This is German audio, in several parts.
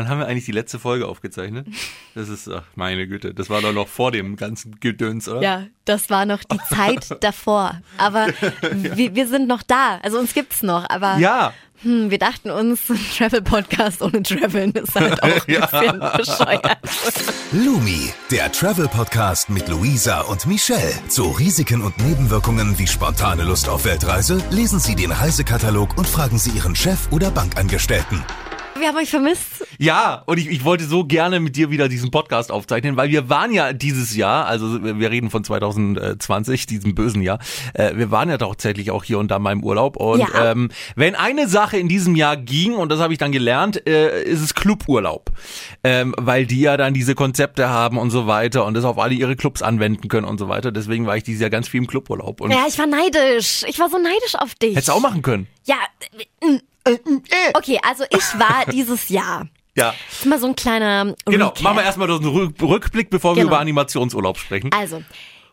Wann haben wir eigentlich die letzte Folge aufgezeichnet? Das ist, ach, meine Güte, das war doch noch vor dem ganzen Gedöns, oder? Ja, das war noch die Zeit davor. Aber wir, wir sind noch da. Also uns gibt's noch. Aber Ja, hm, wir dachten uns, ein Travel-Podcast ohne Traveln ist halt auch ein Ja. bisschen bescheuert. Lumi, der Travel Podcast mit Luisa und Michelle. Zu Risiken und Nebenwirkungen wie spontane Lust auf Weltreise lesen Sie den Reisekatalog und fragen Sie Ihren Chef oder Bankangestellten. Wir haben euch vermisst. ja, und ich, ich wollte so gerne mit dir wieder diesen Podcast aufzeichnen, weil wir waren ja dieses Jahr, also wir reden von 2020, diesem bösen Jahr, äh, wir waren ja tatsächlich auch hier und da mal im Urlaub. Und Ja. ähm, wenn eine Sache in diesem Jahr ging, und das habe ich dann gelernt, äh, ist es Cluburlaub. Ähm, weil die ja dann diese Konzepte haben und so weiter und das auf alle ihre Clubs anwenden können und so weiter. Deswegen war ich dieses Jahr ganz viel im Cluburlaub. Und Ja, ich war neidisch. Ich war so neidisch auf dich. hättest du auch machen können. Ja. Äh, äh, Okay, also ich war dieses Jahr. Ja. Das ist mal so ein kleiner Genau, Recap. machen wir erstmal so einen Rück- Rückblick, bevor wir Genau. über Animationsurlaub sprechen. Also,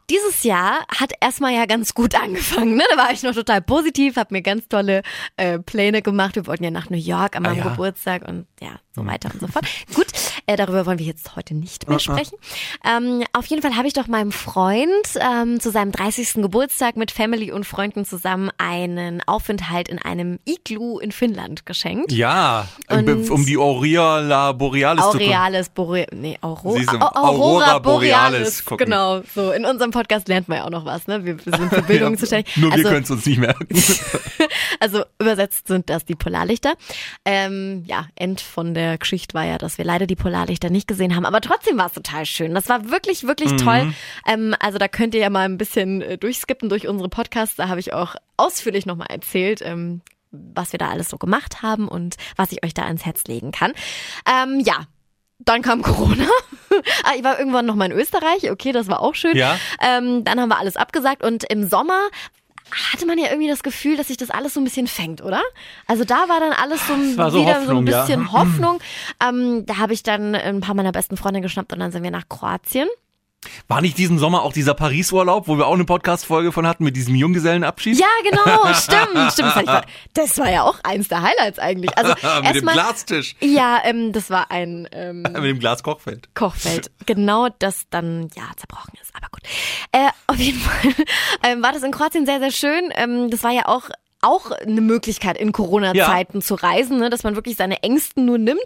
dieses Jahr hat erstmal ja ganz gut angefangen. Ne? Da war ich noch total positiv, habe mir ganz tolle äh, Pläne gemacht. Wir wollten ja nach New York an meinem Ah, ja. Geburtstag und ja, so weiter und so fort. Gut, äh, darüber wollen wir jetzt heute nicht mehr sprechen. Ähm, auf jeden Fall habe ich doch meinem Freund ähm, zu seinem 30. Geburtstag mit Family und Freunden zusammen einen Aufenthalt in einem Igloo in Finnland geschenkt. Ja, Und- um die Aureola Borealis. Aurealis Borealis, nee, Auro Siehst du, Au- Au- Aurora Borealis gucken. Genau, so. In unserem Podcast lernt man ja auch noch was, ne? Wir, wir sind für Bildung Ja, zuständig. Nur wir also, können es uns nicht merken. also übersetzt sind das die Polarlichter. Ähm, ja, End von der Geschichte war ja, dass wir leider die Polarlichter nicht gesehen haben, aber trotzdem war es total schön. Das war wirklich, wirklich Mhm. toll. Ähm, also da könnt ihr ja mal ein bisschen äh, durchskippen durch unsere Podcasts. Da habe ich auch ausführlich nochmal erzählt. Ähm, was wir da alles so gemacht haben und was ich euch da ans Herz legen kann. Ähm, ja, dann kam Corona. ah, ich war irgendwann noch mal in Österreich. Okay, das war auch schön. Ja. Ähm, dann haben wir alles abgesagt und im Sommer hatte man ja irgendwie das Gefühl, dass sich das alles so ein bisschen fängt, oder? Also da war dann alles so, ein- war so wieder so ein Hoffnung, ja. bisschen Hoffnung. Ähm, da habe ich dann ein paar meiner besten Freunde geschnappt und dann sind wir nach Kroatien. War nicht diesen Sommer auch dieser Paris-Urlaub, wo wir auch eine Podcast-Folge von hatten mit diesem Junggesellenabschied? Ja, genau, stimmt, stimmt. Das war, ja auch eins der Highlights eigentlich. Also mit dem erstmal, Glastisch. ja, ähm, das war ein ähm, Mit dem Glaskochfeld. Kochfeld. Genau, das dann ja zerbrochen ist. Aber gut. Äh, auf jeden Fall ähm, war das in Kroatien sehr, sehr schön. Ähm, das war ja auch auch eine Möglichkeit in Corona-Zeiten zu reisen, ne? dass man wirklich seine Ängsten nur nimmt,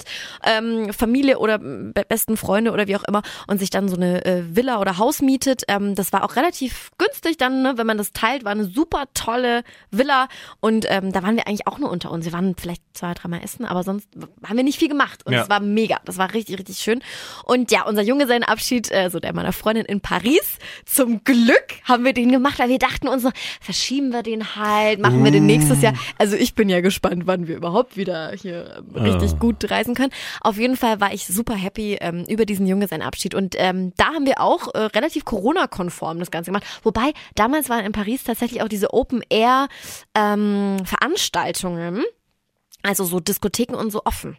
ähm, Familie oder be besten Freunde oder wie auch immer und sich dann so eine äh, Villa oder Haus mietet. Ähm, das war auch relativ günstig dann, ne? wenn man das teilt, war eine super tolle Villa und ähm, da waren wir eigentlich auch nur unter uns. Wir waren vielleicht zwei, dreimal essen, aber sonst haben wir nicht viel gemacht und Ja. es war mega. Das war richtig, richtig schön. Und ja, unser Junggesellenabschied, äh, so der meiner Freundin in Paris, zum Glück haben wir den gemacht, weil wir dachten uns so, verschieben wir den halt, machen wir den nächstes Jahr. Also ich bin ja gespannt, wann wir überhaupt wieder hier ähm, richtig gut reisen können. Auf jeden Fall war ich super happy ähm, über diesen Junggesellenabschied. Und ähm, da haben wir auch äh, relativ Corona-konform das Ganze gemacht. Wobei, damals waren in Paris tatsächlich auch diese Open-Air-Veranstaltungen. also so Diskotheken und so offen.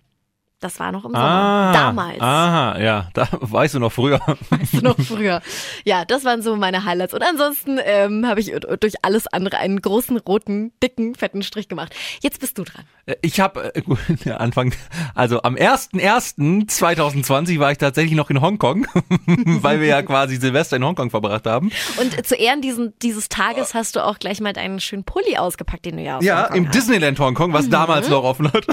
Das war noch im Sommer. Damals. Aha, ja, da weißt du noch früher. Weißt du noch früher. Ja, das waren so meine Highlights. Und ansonsten ähm, habe ich durch alles andere einen großen, roten, dicken, fetten Strich gemacht. Jetzt bist du dran. Ich habe äh, gut, Anfang, also am 1.1.2020 war ich tatsächlich noch in Hongkong, weil wir ja quasi Silvester in Hongkong verbracht haben. Und äh, zu Ehren diesen, dieses Tages hast du auch gleich mal deinen schönen Pulli ausgepackt, den du ja aus Ja, Hongkong im hast. Disneyland Hongkong, Mhm. was damals noch offen hat,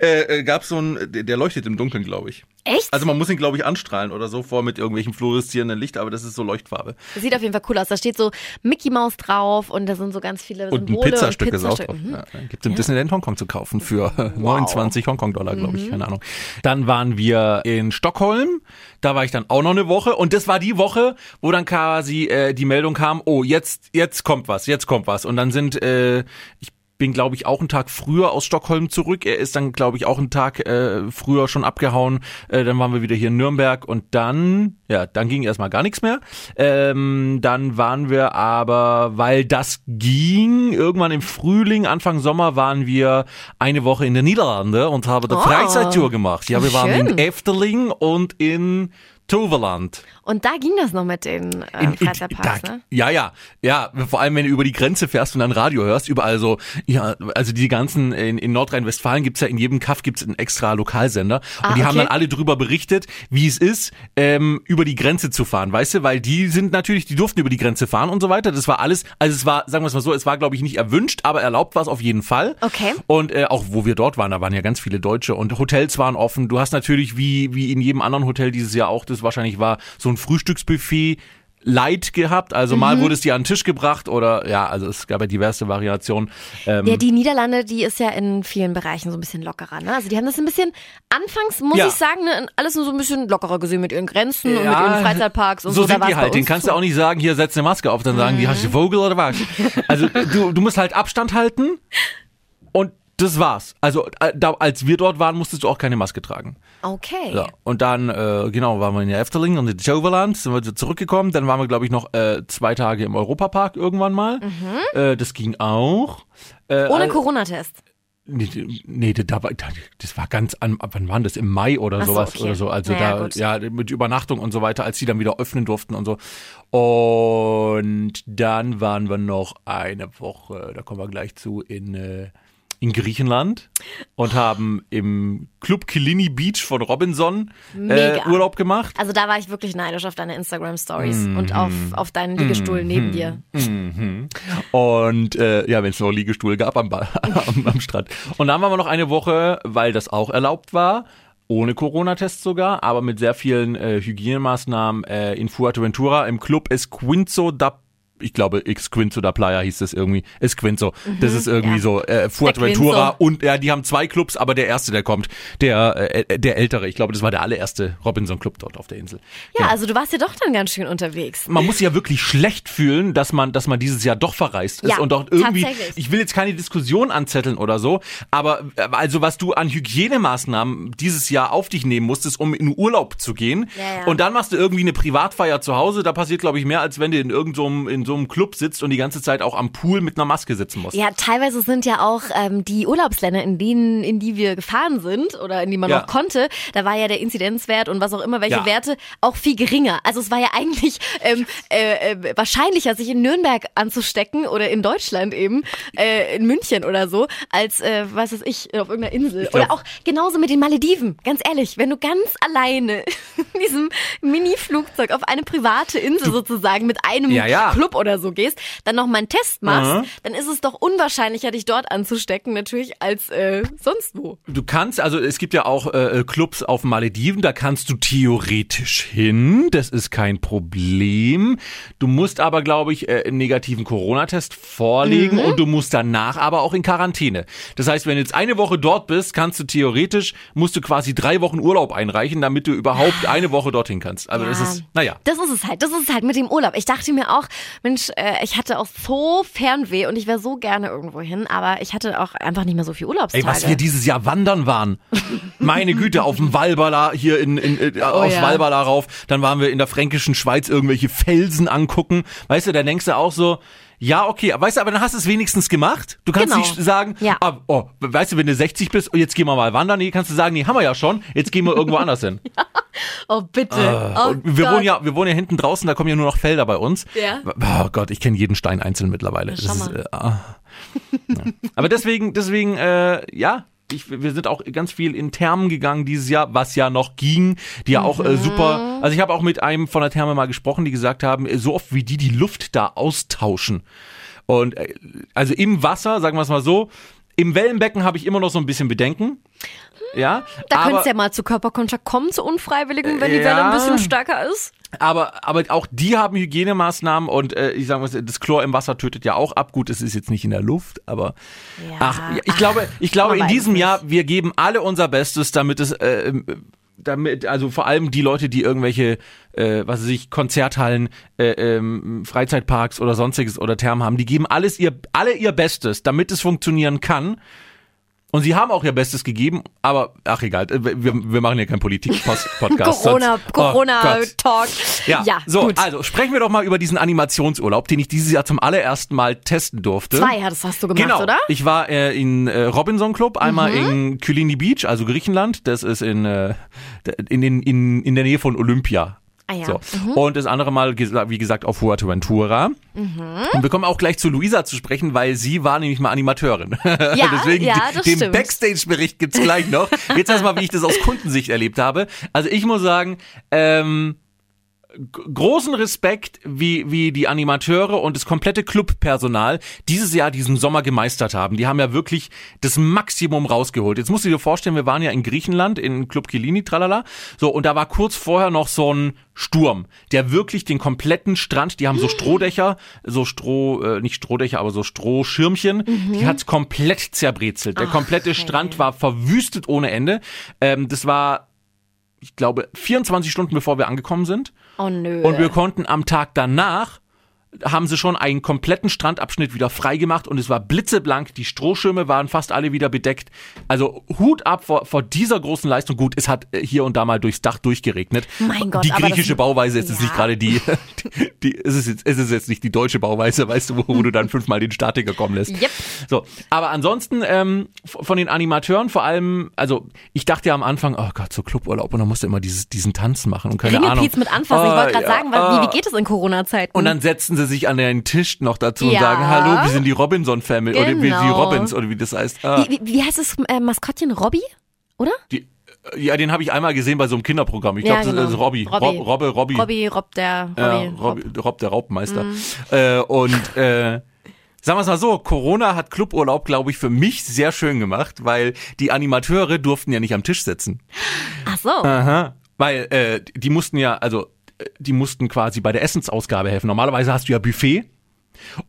äh, äh, gab es so ein, der der leuchtet im Dunkeln, glaube ich. Echt? Also man muss ihn, glaube ich, anstrahlen oder so vor mit irgendwelchen fluoreszierenden Licht, aber das ist so Leuchtfarbe. Das sieht auf jeden Fall cool aus. Da steht so Mickey Mouse drauf und da sind so ganz viele Und ein Symbole Pizzastück ist auch Pizzastücke. drauf. Mhm. Ja, Gibt es im Disneyland Hongkong zu kaufen für äh, 29 Hongkong-Dollar, glaube ich, keine Ahnung. Dann waren wir in Stockholm, da war ich dann auch noch eine Woche und das war die Woche, wo dann quasi äh, die Meldung kam, oh, jetzt, jetzt kommt was, jetzt kommt was. Und dann sind, äh, ich bin, glaube ich, auch einen Tag früher aus Stockholm zurück. Er ist dann, glaube ich, auch einen Tag äh, früher schon abgehauen. Äh, dann waren wir wieder hier in Nürnberg und dann, ja, dann ging erstmal gar nichts mehr. Ähm, dann waren wir aber, weil das ging, irgendwann im Frühling, Anfang Sommer waren wir eine Woche in den Niederlande und haben eine Oh. Freizeittour gemacht. Ja, wir waren Schön. in Efteling und in Toverland. Und da ging das noch mit den äh, in, Freizeitparks, da, ne? Ja, ja, ja. Vor allem, wenn du über die Grenze fährst und dann Radio hörst, überall so, ja, also die ganzen, in, in Nordrhein-Westfalen gibt's ja in jedem Kaff gibt's einen extra Lokalsender. Ah, und die okay. haben dann alle drüber berichtet, wie es ist, ähm, über die Grenze zu fahren, weißt du? Weil die sind natürlich, die durften über die Grenze fahren und so weiter. Das war alles, also es war, sagen wir es mal so, es war, glaube ich, nicht erwünscht, aber erlaubt war es auf jeden Fall. Okay. Und äh, auch wo wir dort waren, da waren ja ganz viele Deutsche und Hotels waren offen. Du hast natürlich wie wie in jedem anderen Hotel dieses Jahr auch, das wahrscheinlich war so ein Frühstücksbuffet light gehabt. Also Mhm. mal wurde es dir an den Tisch gebracht oder ja, also es gab ja diverse Variationen. Ähm, Ja, die Niederlande, die ist ja in vielen Bereichen so ein bisschen lockerer. Ne? Also die haben das ein bisschen, anfangs muss Ja. ich sagen, ne, alles nur so ein bisschen lockerer gesehen mit ihren Grenzen und mit Ja, ihren Freizeitparks und so. so sind die halt. Den kannst du auch nicht sagen, hier setz eine Maske auf, dann sagen die, hast du Vogel oder was? Also du, du musst halt Abstand halten das war's. Also äh, da, als wir dort waren, musstest du auch keine Maske tragen. Okay. Ja, und dann, äh, genau, waren wir in der Efteling und in Joverland, sind wir zurückgekommen. Dann waren wir, glaube ich, noch äh, zwei Tage im Europapark irgendwann mal. Äh, das ging auch. Äh, Mhm. Ohne Corona-Test. Nee, nee, da war, das war ganz an, wann waren das? Im Mai oder Ach so, sowas okay. oder so. Also Naja, da, gut. ja, mit Übernachtung und so weiter, als die dann wieder öffnen durften und so. Und dann waren wir noch eine Woche, da kommen wir gleich zu, in, äh, in Griechenland und haben im Club Kilini Beach von Robinson äh. Urlaub gemacht. Also da war ich wirklich neidisch auf deine Instagram-Stories Mhm. und auf, auf deinen Liegestuhl neben dir. Mhm. Und äh, ja, wenn es noch Liegestuhl gab am, am, am Strand. Und dann waren wir noch eine Woche, weil das auch erlaubt war, ohne Corona-Test sogar, aber mit sehr vielen äh, Hygienemaßnahmen äh, in Fuerteventura im Club Esquinzo da ich glaube, Esquinzo da Playa hieß das irgendwie. Esquinzo. Das ist irgendwie Mhm. ja. so äh, Fuerteventura und ja, die haben zwei Clubs, aber der erste, der kommt, der äh, der ältere, ich glaube, das war der allererste Robinson Club dort auf der Insel. Ja, also du warst ja doch dann ganz schön unterwegs. man muss ja wirklich schlecht fühlen, dass man, dass man dieses Jahr doch verreist ist Ja, und doch irgendwie. Ich will jetzt keine Diskussion anzetteln oder so, aber äh, also was du an Hygienemaßnahmen dieses Jahr auf dich nehmen musstest, um in Urlaub zu gehen, Ja, ja. und dann machst du irgendwie eine Privatfeier zu Hause, da passiert glaube ich mehr, als wenn du in irgendeinem in so einem Club sitzt und die ganze Zeit auch am Pool mit einer Maske sitzen musst. Ja, teilweise sind ja auch ähm, die Urlaubsländer, in denen, in die wir gefahren sind oder in die man Ja. noch konnte, da war ja der Inzidenzwert und was auch immer, welche Ja. Werte auch viel geringer. Also es war ja eigentlich ähm, äh, äh, wahrscheinlicher, sich in Nürnberg anzustecken oder in Deutschland eben, äh, in München oder so, als, äh, was weiß ich, auf irgendeiner Insel. Oder auch genauso mit den Malediven. Ganz ehrlich, wenn du ganz alleine in diesem Mini-Flugzeug auf eine private Insel sozusagen mit einem ja. Club oder so gehst, dann noch mal einen Test machst, Mhm. dann ist es doch unwahrscheinlicher, dich dort anzustecken, natürlich, als äh, sonst wo. Du kannst, also es gibt ja auch äh, Clubs auf Malediven, da kannst du theoretisch hin, das ist kein Problem. Du musst aber, glaube ich, äh, einen negativen Corona-Test vorlegen Mhm. und du musst danach aber auch in Quarantäne. Das heißt, wenn du jetzt eine Woche dort bist, kannst du theoretisch, musst du quasi drei Wochen Urlaub einreichen, damit du überhaupt eine Woche dorthin kannst. Also das Ja. ist, naja. Das ist es halt, das ist es halt mit dem Urlaub. Ich dachte mir auch, Mensch, äh, ich hatte auch so Fernweh und ich wäre so gerne irgendwo hin, aber ich hatte auch einfach nicht mehr so viel Urlaubstage. Ey, was wir dieses Jahr wandern waren. Meine Güte, auf dem Walbala hier in, in, in aus Oh ja. Walbala rauf. Dann waren wir in der fränkischen Schweiz irgendwelche Felsen angucken. Weißt du, da denkst du auch so, ja, okay, weißt du, aber dann hast du es wenigstens gemacht. Du kannst Genau. nicht sagen, Ja. ah, oh, weißt du, wenn du 60 bist, jetzt gehen wir mal wandern. Nee, kannst du sagen, nee, haben wir ja schon, jetzt gehen wir irgendwo anders hin. oh, bitte. oh, Und wir Gott. wohnen ja, wir wohnen ja hinten draußen, da kommen ja nur noch Felder bei uns. Ja. Oh Gott, ich kenne jeden Stein einzeln mittlerweile. Das ist, äh, ah. ja. Aber deswegen, deswegen, äh, ja. Ich, wir sind auch ganz viel in Thermen gegangen dieses Jahr, was ja noch ging, die ja auch äh, Mhm. super. Also ich habe auch mit einem von der Therme mal gesprochen, die gesagt haben, äh, so oft wie die die Luft da austauschen. Und äh, also im Wasser, sagen wir es mal so, im Wellenbecken habe ich immer noch so ein bisschen Bedenken. Ja, Da könnte es ja mal zu Körperkontakt kommen, zu Unfreiwilligen, wenn die Ja. Welle ein bisschen stärker ist. Aber, aber auch die haben Hygienemaßnahmen und äh, ich sage mal, das Chlor im Wasser tötet ja auch ab. Gut, es ist jetzt nicht in der Luft, aber Ja, ach, ich glaube, ich glaube in diesem nicht. Jahr, wir geben alle unser Bestes, damit es äh, damit, also vor allem die Leute, die irgendwelche, äh, was weiß ich, Konzerthallen, äh, ähm, Freizeitparks oder sonstiges oder Thermen haben, die geben alles ihr, alle ihr Bestes, damit es funktionieren kann. Und sie haben auch ihr Bestes gegeben, aber ach egal, äh, wir, wir machen hier keinen Politik-Podcast. Corona, oh. Corona-Talk. Ja, ja so, gut. also sprechen wir doch mal über diesen Animationsurlaub, den ich dieses Jahr zum allerersten Mal testen durfte. Zwei hattest, hast du gemacht, Genau. oder? Ich war äh, in äh, Robinson Club, einmal Mhm. in Kylini Beach, also Griechenland. Das ist in, äh, in, in, in, in der Nähe von Olympia. Ah ja. So. Mhm. Und das andere Mal, wie gesagt, auf Fuerteventura. Mhm. Und wir kommen auch gleich zu Luisa zu sprechen, weil sie war nämlich mal Animateurin. Ja, Deswegen ja, den Backstage-Bericht gibt's gleich noch. Jetzt erstmal, wie ich das aus Kundensicht erlebt habe. Also ich muss sagen, ähm, großen Respekt, wie, wie die Animateure und das komplette Clubpersonal dieses Jahr diesen Sommer gemeistert haben. Die haben ja wirklich das Maximum rausgeholt. Jetzt musst du dir vorstellen, wir waren ja in Griechenland, in Club Kilini, tralala. So, und da war kurz vorher noch so ein Sturm, der wirklich den kompletten Strand, die haben so Strohdächer, so Stroh, äh, nicht Strohdächer, aber so Strohschirmchen, mhm. die hat's komplett zerbrezelt. Der komplette Ach, Strand war verwüstet ohne Ende. Ähm, das war ich glaube, 24 Stunden bevor wir angekommen sind. Oh nö. Und wir konnten am Tag danach haben sie schon einen kompletten Strandabschnitt wieder freigemacht und es war blitzeblank. Die Strohschirme waren fast alle wieder bedeckt. Also Hut ab vor, vor dieser großen Leistung. Gut, es hat äh, hier und da mal durchs Dach durchgeregnet. Mein Gott, die griechische Bauweise ist ja. nicht gerade die, die, die ist es jetzt, ist es jetzt nicht die deutsche Bauweise, weißt du, wo, wo du dann fünfmal den Statiker kommen lässt. Yep. So, aber ansonsten ähm, von den Animateuren vor allem, also ich dachte ja am Anfang, oh Gott, so Cluburlaub und dann musste immer dieses, diesen Tanz machen und keine Ahnung. mit anfassen. Ich wollte gerade ah, ja, sagen, wie, wie geht es in Corona-Zeiten? Und dann setzen sie sich an den Tisch noch dazu ja. und sagen, hallo, wir sind die Robinson Family genau. oder wie die genau. Robins oder wie das heißt. Ah. Wie, wie, wie, heißt das äh, Maskottchen? Robby? Oder? Die, äh, ja, den habe ich einmal gesehen bei so einem Kinderprogramm. Ich glaube, ja, genau. das ist Robby. Robby. Rob, Robbe, Robby. Robby, Rob der, Robby, ja, Rob, Rob der Raubmeister. Mhm. Äh, und äh, Sagen wir es mal so, Corona hat Cluburlaub, glaube ich, für mich sehr schön gemacht, weil die Animateure durften ja nicht am Tisch sitzen. Ach so. Aha. Weil äh, die mussten ja, also äh, die mussten quasi bei der Essensausgabe helfen. Normalerweise hast du ja Buffet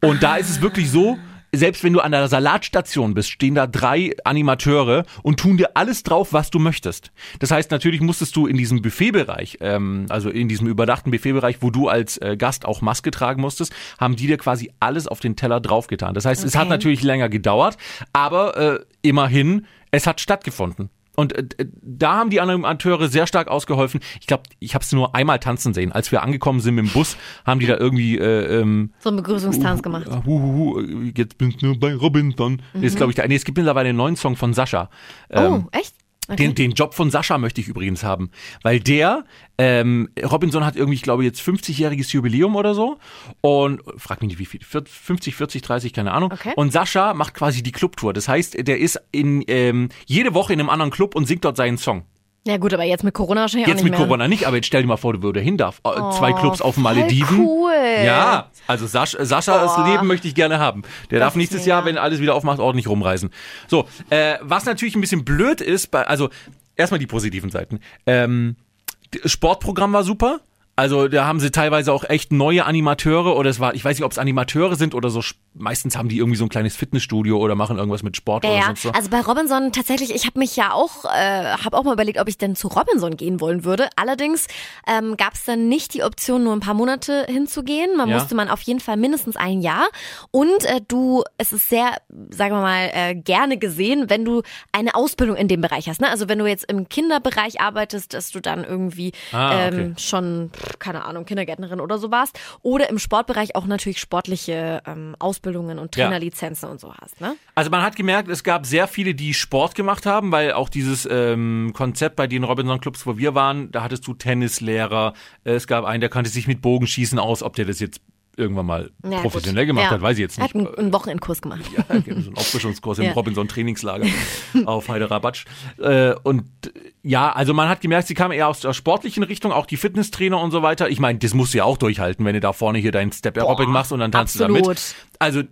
und da ist es wirklich so, selbst wenn du an der Salatstation bist, stehen da drei Animateure und tun dir alles drauf, was du möchtest. Das heißt, natürlich musstest du in diesem Buffetbereich, ähm, also in diesem überdachten Buffetbereich, wo du als äh, Gast auch Maske tragen musstest, haben die dir quasi alles auf den Teller draufgetan. Das heißt, okay. es hat natürlich länger gedauert, aber äh, immerhin, es hat stattgefunden. Und äh, da haben die Animateure sehr stark ausgeholfen. Ich glaube, ich habe es nur einmal tanzen sehen. Als wir angekommen sind mit dem Bus, haben die da irgendwie äh, ähm, so einen Begrüßungstanz gemacht. Uh, uh, uh, jetzt bin ich nur bei Robinson. Mhm. Ist glaube ich, nee, es gibt mittlerweile einen neuen Song von Sascha. Ähm, oh, echt? Okay. Den, den Job von Sascha möchte ich übrigens haben, weil der, ähm, Robinson hat irgendwie, ich glaube, jetzt 50-jähriges Jubiläum oder so und frag mich nicht wie viel, 50, 40, 30, keine Ahnung. Okay. Und Sascha macht quasi die Clubtour. Das heißt, der ist in ähm, jede Woche in einem anderen Club und singt dort seinen Song. Ja gut, aber jetzt mit Corona wahrscheinlich jetzt auch nicht Jetzt mit Corona nicht, aber jetzt stell dir mal vor, du würdest hin darf. Äh, oh, Zwei Clubs auf Malediven. Cool. Ja, also Sasch, Saschas oh. Leben möchte ich gerne haben. Der das darf nächstes Jahr, wenn alles wieder aufmacht, ordentlich rumreisen. So, äh, was natürlich ein bisschen blöd ist, bei, also erstmal die positiven Seiten. Ähm, Sportprogramm war super. Also da haben sie teilweise auch echt neue Animateure oder es war, ich weiß nicht, ob es Animateure sind oder so. Meistens haben die irgendwie so ein kleines Fitnessstudio oder machen irgendwas mit Sport ja, oder sonst so. Also bei Robinson tatsächlich, ich habe mich ja auch, äh, habe auch mal überlegt, ob ich denn zu Robinson gehen wollen würde. Allerdings ähm, gab es dann nicht die Option, nur ein paar Monate hinzugehen. Man ja. musste man auf jeden Fall mindestens ein Jahr. Und äh, du, es ist sehr, sagen wir mal, äh, gerne gesehen, wenn du eine Ausbildung in dem Bereich hast. Ne? Also wenn du jetzt im Kinderbereich arbeitest, dass du dann irgendwie ah, okay. ähm, schon keine Ahnung, Kindergärtnerin oder so warst. Oder im Sportbereich auch natürlich sportliche ähm, Ausbildungen und Trainerlizenzen ja. und so hast. Ne? Also man hat gemerkt, es gab sehr viele, die Sport gemacht haben, weil auch dieses ähm, Konzept bei den Robinson Clubs, wo wir waren, da hattest du Tennislehrer, es gab einen, der kannte sich mit Bogenschießen aus, ob der das jetzt irgendwann mal ja, professionell gut. gemacht ja. hat, weiß ich jetzt nicht. Hat einen, Wochenendkurs gemacht. Ja, so einen Auffrischungskurs im Robinson-Trainingslager auf Heiderabatsch. Äh, und ja, also man hat gemerkt, sie kam eher aus der sportlichen Richtung, auch die Fitnesstrainer und so weiter. Ich meine, das musst du ja auch durchhalten, wenn du da vorne hier dein Step Aerobic machst und dann tanzt absolut. du damit. Also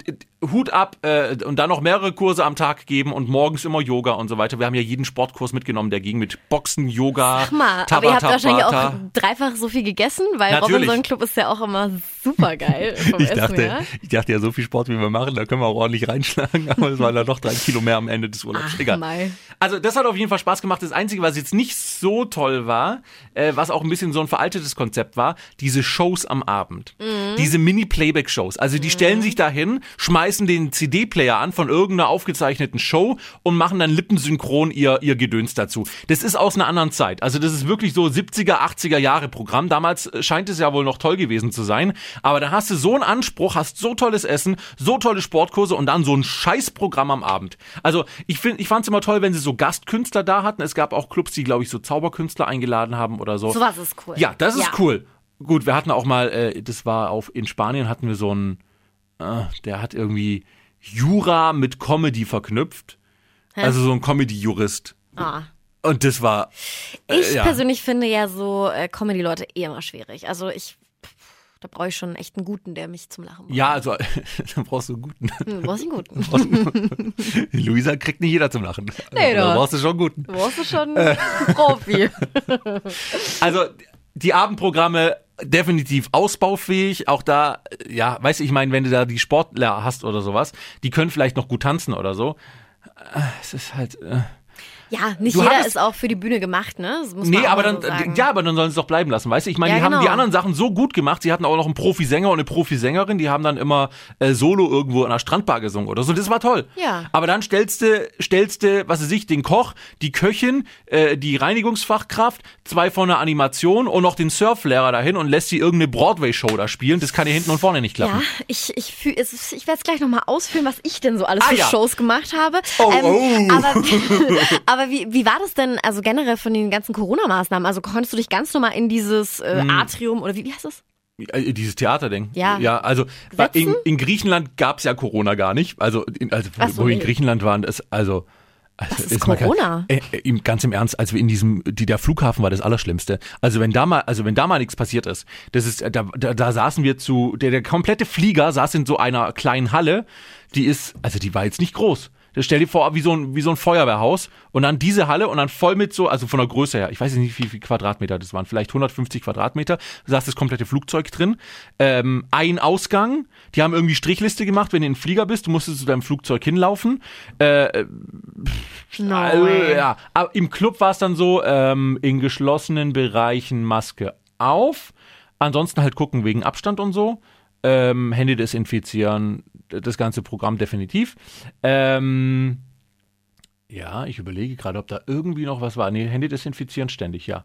Hut ab äh, und dann noch mehrere Kurse am Tag geben und morgens immer Yoga und so weiter. Wir haben ja jeden Sportkurs mitgenommen, der ging mit Boxen, Yoga, Sag mal, Tabata, aber ihr habt wahrscheinlich auch dreifach so viel gegessen, weil. Robinson Club ist ja auch immer super geil ich, dachte, her. ich dachte ja, so viel Sport, wie wir machen, da können wir auch ordentlich reinschlagen, aber es waren dann noch drei Kilo mehr am Ende des Urlaubs. Ach, Egal. Mal. Also das hat auf jeden Fall Spaß gemacht. Das Einzige, was jetzt nicht so toll war, äh, was auch ein bisschen so ein veraltetes Konzept war, diese Shows am Abend. Mhm. Diese Mini-Playback-Shows. Also die mhm. stellen sich dahin, schmeißen den CD-Player an von irgendeiner aufgezeichneten Show und machen dann lippensynchron ihr, ihr Gedöns dazu. Das ist aus einer anderen Zeit. Also das ist wirklich so 70er, 80er Jahre Programm. Damals scheint es ja wohl noch toll gewesen zu sein. Aber da hast du so einen Anspruch, hast so tolles Essen, so tolle Sportkurse und dann so ein Scheißprogramm am Abend. Also ich finde, ich fand es immer toll, wenn sie so Gastkünstler da hatten. Es gab auch Clubs, die, glaube ich, so Zauberkünstler eingeladen haben oder so. Sowas ist cool. Ja, das ist ja. cool. gut, wir hatten auch mal, äh, das war auf, in Spanien hatten wir so einen, äh, der hat irgendwie Jura mit Comedy verknüpft. Hä? Also so ein Comedy-Jurist. Ah. Und das war. Äh, ich ja. persönlich finde ja so äh, Comedy-Leute eh immer schwierig. Also ich da brauche ich schon echt einen guten, der mich zum Lachen macht. Ja, also dann brauchst du einen guten. Hm, brauchst einen guten. Luisa kriegt nicht jeder zum Lachen. Nee, da brauchst du schon einen guten. Da brauchst du schon einen Profi. also die Abendprogramme definitiv ausbaufähig. Auch da, ja, weißt du, ich meine, wenn du da die Sportler hast oder sowas, die können vielleicht noch gut tanzen oder so. Äh, es ist halt. Ja, nicht du jeder ist auch für die Bühne gemacht, ne? Das muss nee, aber dann, so ja, aber dann sollen sie es doch bleiben lassen, weißt du? Ich meine, ja, die genau. haben die anderen Sachen so gut gemacht. Sie hatten auch noch einen Profisänger und eine Profisängerin, die haben dann immer äh, Solo irgendwo in einer Strandbar gesungen oder so. Das war toll. Ja. Aber dann stellst du, stellst du, was weiß ich, den Koch, die Köchin, äh, die Reinigungsfachkraft, zwei von der Animation und noch den Surflehrer dahin und lässt sie irgendeine Broadway-Show da spielen. Das kann ja hinten und vorne nicht klappen. Ja, ich, ich, fühl, ich werde es gleich nochmal ausführen, was ich denn so alles ah, für ja. Shows gemacht habe. Oh, ähm, oh. Aber, aber wie, wie war das denn, also generell von den ganzen Corona-Maßnahmen? Also konntest du dich ganz normal in dieses äh, hm. Atrium oder wie, wie heißt das? Äh, dieses Theaterding. Ja. Ja, also in, in, Griechenland gab es ja Corona gar nicht. Also, in, also so, wo wir in Griechenland waren, das, also. Also Was ist, ist Corona? Kein, äh, äh ganz im Ernst, als wir in diesem, die, der Flughafen war das Allerschlimmste. Also wenn da mal, also wenn da mal nichts passiert ist, das ist, da, da, da saßen wir zu, der, der komplette Flieger saß in so einer kleinen Halle, die ist, also die war jetzt nicht groß. Stell dir vor, wie so ein, wie so ein Feuerwehrhaus und dann diese Halle und dann voll mit so, also von der Größe her, ich weiß nicht, wie viel Quadratmeter das waren, vielleicht 150 Quadratmeter, da saß das komplette Flugzeug drin, ähm, ein Ausgang, die haben irgendwie Strichliste gemacht, wenn du in Flieger bist, du musstest zu deinem Flugzeug hinlaufen. Äh, no äh, ja, aber im Club war es dann so, ähm, in geschlossenen Bereichen Maske auf, ansonsten halt gucken wegen Abstand und so. Ähm, Hände desinfizieren, das ganze Programm definitiv. Ähm, ja, ich überlege gerade, ob da irgendwie noch was war. Nee, Hände desinfizieren ständig, ja.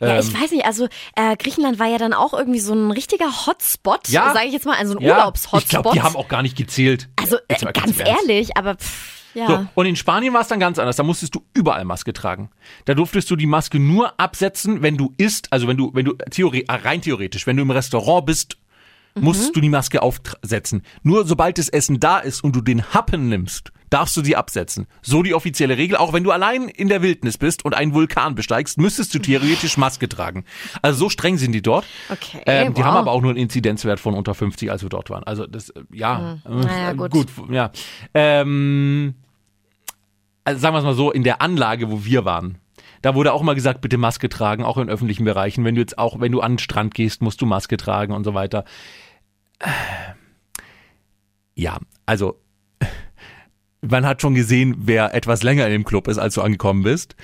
Ja, ähm, ich weiß nicht, also äh, Griechenland war ja dann auch irgendwie so ein richtiger Hotspot, ja, sage ich jetzt mal, also ein ja, Urlaubshotspot. Ich glaube, die haben auch gar nicht gezählt. Also äh, ganz, ganz ehrlich, aber pff, ja. So, und in Spanien war es dann ganz anders. Da musstest du überall Maske tragen. Da durftest du die Maske nur absetzen, wenn du isst, also wenn du, wenn du theore rein theoretisch, wenn du im Restaurant bist musst mhm. du die Maske aufsetzen. Nur sobald das Essen da ist und du den Happen nimmst, darfst du sie absetzen. So die offizielle Regel. Auch wenn du allein in der Wildnis bist und einen Vulkan besteigst, müsstest du theoretisch Maske tragen. Also so streng sind die dort. Okay. Ähm, die wow. haben aber auch nur einen Inzidenzwert von unter 50, als wir dort waren. Also das, äh, ja, mhm. naja, äh, gut. gut. ja. Ähm, also sagen wir es mal so, in der Anlage, wo wir waren, da wurde auch mal gesagt, bitte Maske tragen, auch in öffentlichen Bereichen. Wenn du jetzt auch, wenn du an den Strand gehst, musst du Maske tragen und so weiter. Ja, also man hat schon gesehen, wer etwas länger in dem Club ist, als du angekommen bist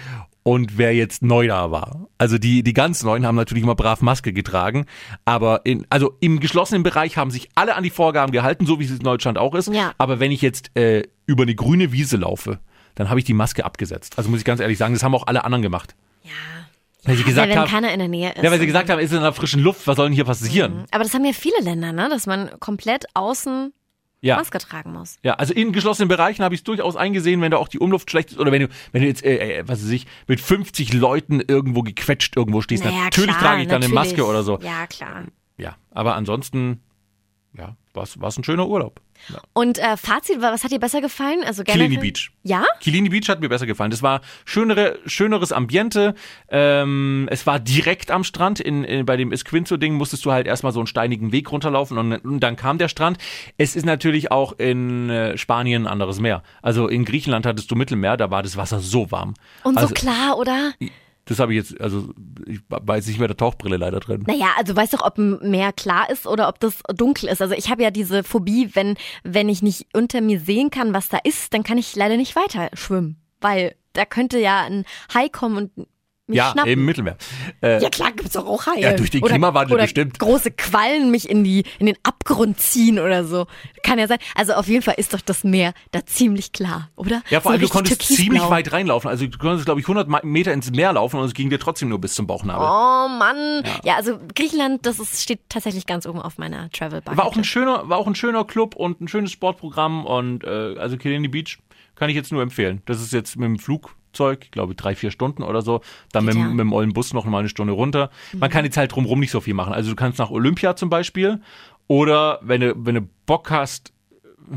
und wer jetzt neu da war. Also die, die ganz Neuen haben natürlich immer brav Maske getragen, aber in, also im geschlossenen Bereich haben sich alle an die Vorgaben gehalten, so wie es in Deutschland auch ist. Ja. Aber wenn ich jetzt äh, über eine grüne Wiese laufe, dann habe ich die Maske abgesetzt. Also muss ich ganz ehrlich sagen, das haben auch alle anderen gemacht. Ja. Weil sie gesagt ja, wenn keiner in der Nähe ist. Ja, weil sie gesagt haben, ist in der frischen Luft, was soll denn hier passieren? Mhm. Aber das haben ja viele Länder, ne? dass man komplett außen ja. Maske tragen muss. Ja, also in geschlossenen Bereichen habe ich es durchaus eingesehen, wenn da auch die Umluft schlecht ist oder wenn du, wenn du jetzt, äh, äh, was weiß ich, mit 50 Leuten irgendwo gequetscht irgendwo stehst, naja, natürlich klar, trage ich dann natürlich. eine Maske oder so. Ja, klar. Ja, aber ansonsten, ja, war es ein schöner Urlaub. Ja. Und äh, Fazit, was hat dir besser gefallen? Also Kilini Beach. Ja? Kilini Beach hat mir besser gefallen. Das war schönere, schöneres Ambiente. Ähm, es war direkt am Strand. In, in bei dem Esquinzo-Ding musstest du halt erstmal so einen steinigen Weg runterlaufen und, und, dann kam der Strand. Es ist natürlich auch in äh, Spanien ein anderes Meer. Also in Griechenland hattest du Mittelmeer, da war das Wasser so warm. Und also, so klar, oder? Das habe ich jetzt, also ich weiß nicht mehr der Tauchbrille leider drin. Naja, also weißt doch, ob ein Meer klar ist oder ob das dunkel ist. Also ich habe ja diese Phobie, wenn, wenn ich nicht unter mir sehen kann, was da ist, dann kann ich leider nicht weiter schwimmen. Weil da könnte ja ein Hai kommen und mich ja, schnappen. im Mittelmeer. Äh, ja klar, gibt's doch auch Haie. Ja, durch den Klimawandel oder bestimmt. große Quallen mich in die in den Abgrund ziehen oder so. Kann ja sein. Also auf jeden Fall ist doch das Meer da ziemlich klar, oder? Ja, vor allem du konntest ziemlich weit reinlaufen. Also du konntest glaube ich 100 Meter ins Meer laufen und es ging dir trotzdem nur bis zum Bauchnabel. Oh Mann. Ja, ja also Griechenland, das ist, steht tatsächlich ganz oben auf meiner Travel Bucket. War auch ein schöner war auch ein schöner Club und ein schönes Sportprogramm und äh, also Kilini Beach kann ich jetzt nur empfehlen. Das ist jetzt mit dem Flug Flugzeug, ich glaube drei, vier Stunden oder so. Dann mit, mit dem ollen Bus noch mal eine Stunde runter. Man kann die Zeit drumherum nicht so viel machen. Also du kannst nach Olympia zum Beispiel oder wenn du, wenn du Bock hast,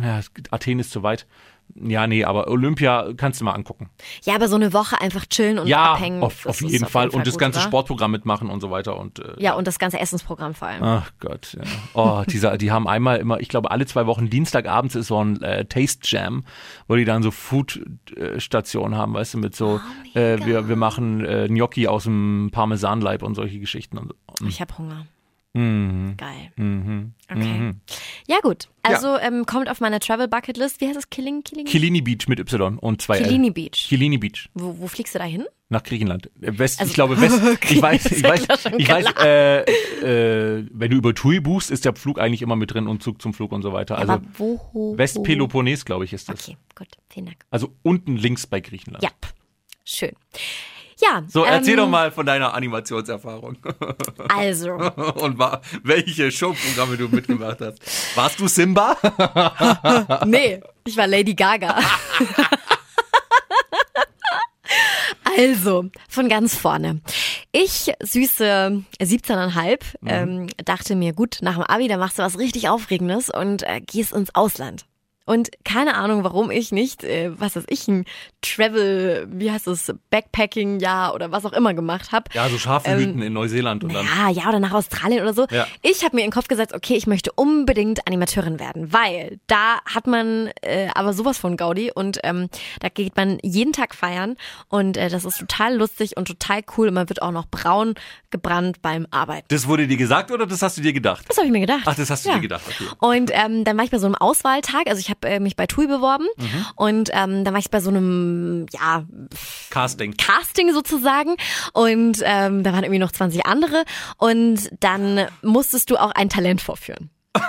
ja, Athen ist zu weit. Ja, nee, aber Olympia kannst du mal angucken. Ja, aber so eine Woche einfach chillen und ja, abhängen. auf, auf ist jeden Fall. Und das ganze oder? Sportprogramm mitmachen und so weiter. Und, äh, Ja, und das ganze Essensprogramm vor allem. Ach Gott, ja. Oh, dieser, die haben einmal immer, ich glaube, alle zwei Wochen Dienstagabends ist so ein äh, Taste Jam, wo die dann so Food-Stationen haben, weißt du, mit so, Oh, äh, wir, wir machen äh, Gnocchi aus dem Parmesanleib und solche Geschichten. Und, und, Ich habe Hunger. Mhm, Geil. mhm. Okay. Ja, gut. Also ähm, kommt auf meiner Travel Bucket List. Wie heißt es? Killing? Killing? Kilini Beach mit Y und zwei Kilini L. Beach. Kilini Beach. Wo, wo fliegst du da hin? Nach Griechenland. Äh, West, Also- ich glaube West. Okay, ich weiß, ich ja weiß, ich weiß, äh, äh, wenn du über TUI buchst, ist der Flug eigentlich immer mit drin und Zug zum Flug und so weiter. Also Aber wo? wo Westpeloponnes, glaube ich, ist das. Okay, gut. Vielen Dank. Also unten links bei Griechenland. Ja, schön. Ja. So, erzähl ähm, doch mal von deiner Animationserfahrung Also, und wa- welche Showprogramme du mitgemacht hast. Warst du Simba? nee, ich war Lady Gaga. Also, von ganz vorne. Ich, süße 17,5, ähm, dachte mir, gut, nach dem Abi, da machst du was richtig Aufregendes und äh, gehst ins Ausland. Und keine Ahnung, warum ich nicht, äh, was weiß ich, ein Travel, wie heißt es, Backpacking-Jahr oder was auch immer gemacht habe. Ja, so scharfe Hüten in Neuseeland und dann. Ja, ja, oder nach Australien oder so. Ja. Ich habe mir in den Kopf gesetzt, okay, ich möchte unbedingt Animateurin werden, weil da hat man äh, aber sowas von Gaudi und ähm, da geht man jeden Tag feiern und äh, das ist total lustig und total cool und man wird auch noch braun gebrannt beim Arbeiten. Das wurde dir gesagt oder das hast du dir gedacht? Das habe ich mir gedacht. Ach, das hast du Ja. dir gedacht, okay. Und ähm, dann war ich bei so einem Auswahltag, also ich habe äh, mich bei TUI beworben Mhm. und ähm, dann war ich bei so einem, ja, Casting. Casting sozusagen und ähm, da waren irgendwie noch 20 andere und dann musstest du auch ein Talent vorführen.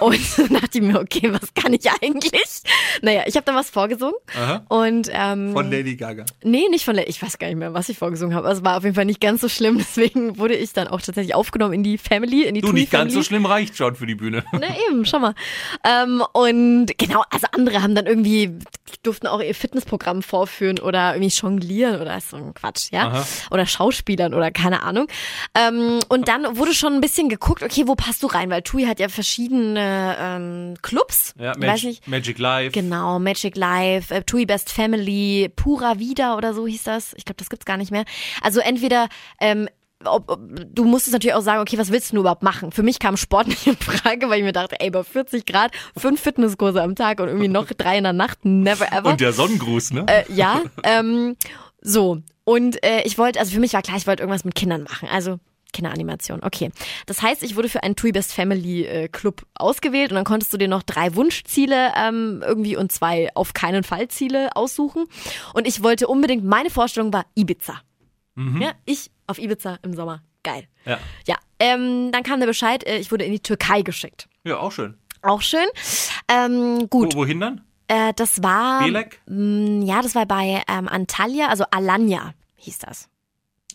Und dachte ich mir, okay, was kann ich eigentlich? Naja, ich habe dann was vorgesungen Aha. und ähm, Von Lady Gaga. nee, nicht von der, ich weiß gar nicht mehr, was ich vorgesungen habe. Also es war auf jeden Fall nicht ganz so schlimm, deswegen wurde ich dann auch tatsächlich aufgenommen in die Family, in die Du, nicht ganz so schlimm reicht schon für die Bühne. Na eben, schau mal. Ähm, und genau, also andere haben dann irgendwie, durften auch ihr Fitnessprogramm vorführen oder irgendwie jonglieren oder so ein Quatsch, ja. Aha. Oder Schauspielern oder keine Ahnung. Ähm, und dann wurde schon ein bisschen geguckt, okay, wo passt du rein? Weil TUI hat ja verschiedene ähm, Clubs. Ja, Magic, nicht. Magic Life. Genau, Magic Life, äh, TUI Best Family, Pura Vida oder so hieß das. Ich glaube, das gibt's gar nicht mehr. Also entweder ähm, ob, ob, du musstest natürlich auch sagen, okay, was willst du überhaupt machen? Für mich kam Sport nicht in Frage, weil ich mir dachte, ey, bei 40 Grad, fünf Fitnesskurse am Tag und irgendwie noch drei in der Nacht, never ever. Und der Sonnengruß, ne? äh, ja, ähm, so. Und äh, ich wollte, also für mich war klar, ich wollte irgendwas mit Kindern machen. Also Kinderanimation, okay. Das heißt, ich wurde für einen TUI Best Family äh, Club ausgewählt und dann konntest du dir noch drei Wunschziele ähm, irgendwie und zwei auf keinen Fall Ziele aussuchen. Und ich wollte unbedingt, meine Vorstellung war Ibiza. Ja, ich auf Ibiza im Sommer. Geil. Ja. Ja, ähm, dann kam der Bescheid, äh, ich wurde in die Türkei geschickt. Ja, auch schön. Auch schön. Ähm, Wo, gut, wohin dann? äh, das war. Belek? Mm, Ja, das war bei ähm, Antalya, also Alanya hieß das.